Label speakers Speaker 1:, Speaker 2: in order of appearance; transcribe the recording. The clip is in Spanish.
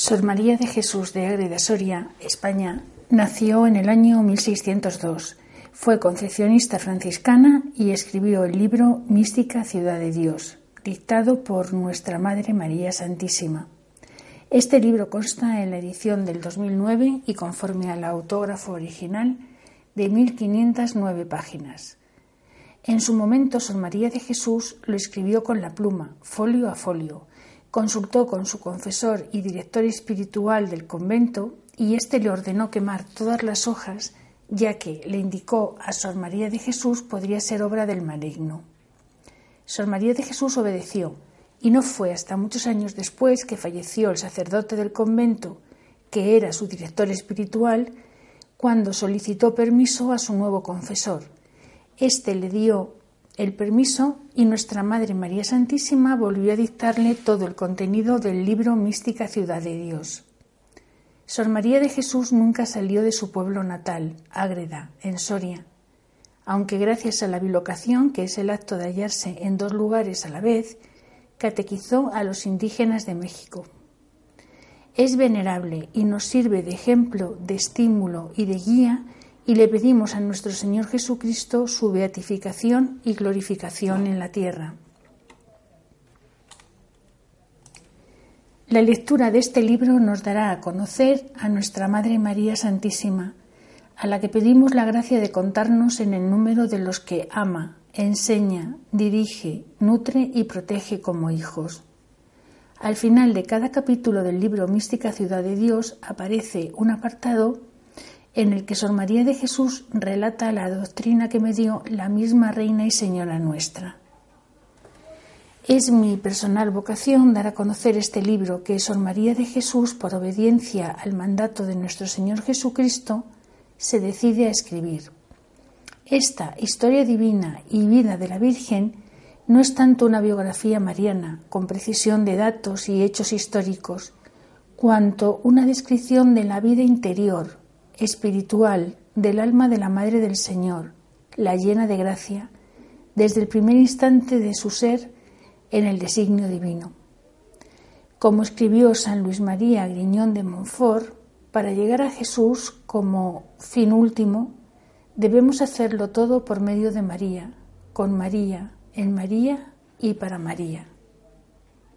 Speaker 1: Sor María de Jesús de Ágreda Soria, España, nació en el año 1602. Fue concepcionista franciscana y escribió el libro Mística Ciudad de Dios, dictado por Nuestra Madre María Santísima. Este libro consta en la edición del 2009 y conforme al autógrafo original de 1509 páginas. En su momento, Sor María de Jesús lo escribió con la pluma, folio a folio, Consultó con su confesor y director espiritual del convento y éste le ordenó quemar todas las hojas, ya que le indicó a Sor María de Jesús podría ser obra del maligno. Sor María de Jesús obedeció, y no fue hasta muchos años después que falleció el sacerdote del convento, que era su director espiritual, cuando solicitó permiso a su nuevo confesor. Este le dio el permiso y nuestra Madre María Santísima volvió a dictarle todo el contenido del libro Mística Ciudad de Dios. Sor María de Jesús nunca salió de su pueblo natal, Ágreda, en Soria, aunque gracias a la bilocación, que es el acto de hallarse en dos lugares a la vez, catequizó a los indígenas de México. Es venerable y nos sirve de ejemplo, de estímulo y de guía y le pedimos a nuestro Señor Jesucristo su beatificación y glorificación en la tierra. La lectura de este libro nos dará a conocer a nuestra Madre María Santísima, a la que pedimos la gracia de contarnos en el número de los que ama, enseña, dirige, nutre y protege como hijos. Al final de cada capítulo del libro Mística Ciudad de Dios aparece un apartado en el que Sor María de Jesús relata la doctrina que me dio la misma Reina y Señora nuestra. Es mi personal vocación dar a conocer este libro que Sor María de Jesús, por obediencia al mandato de nuestro Señor Jesucristo, se decide a escribir. Esta historia divina y vida de la Virgen no es tanto una biografía mariana, con precisión de datos y hechos históricos, cuanto una descripción de la vida interior, espiritual del alma de la Madre del Señor, la llena de gracia, desde el primer instante de su ser en el designio divino. Como escribió San Luis María Griñón de Montfort, para llegar a Jesús como fin último, debemos hacerlo todo por medio de María, con María, en María y para María.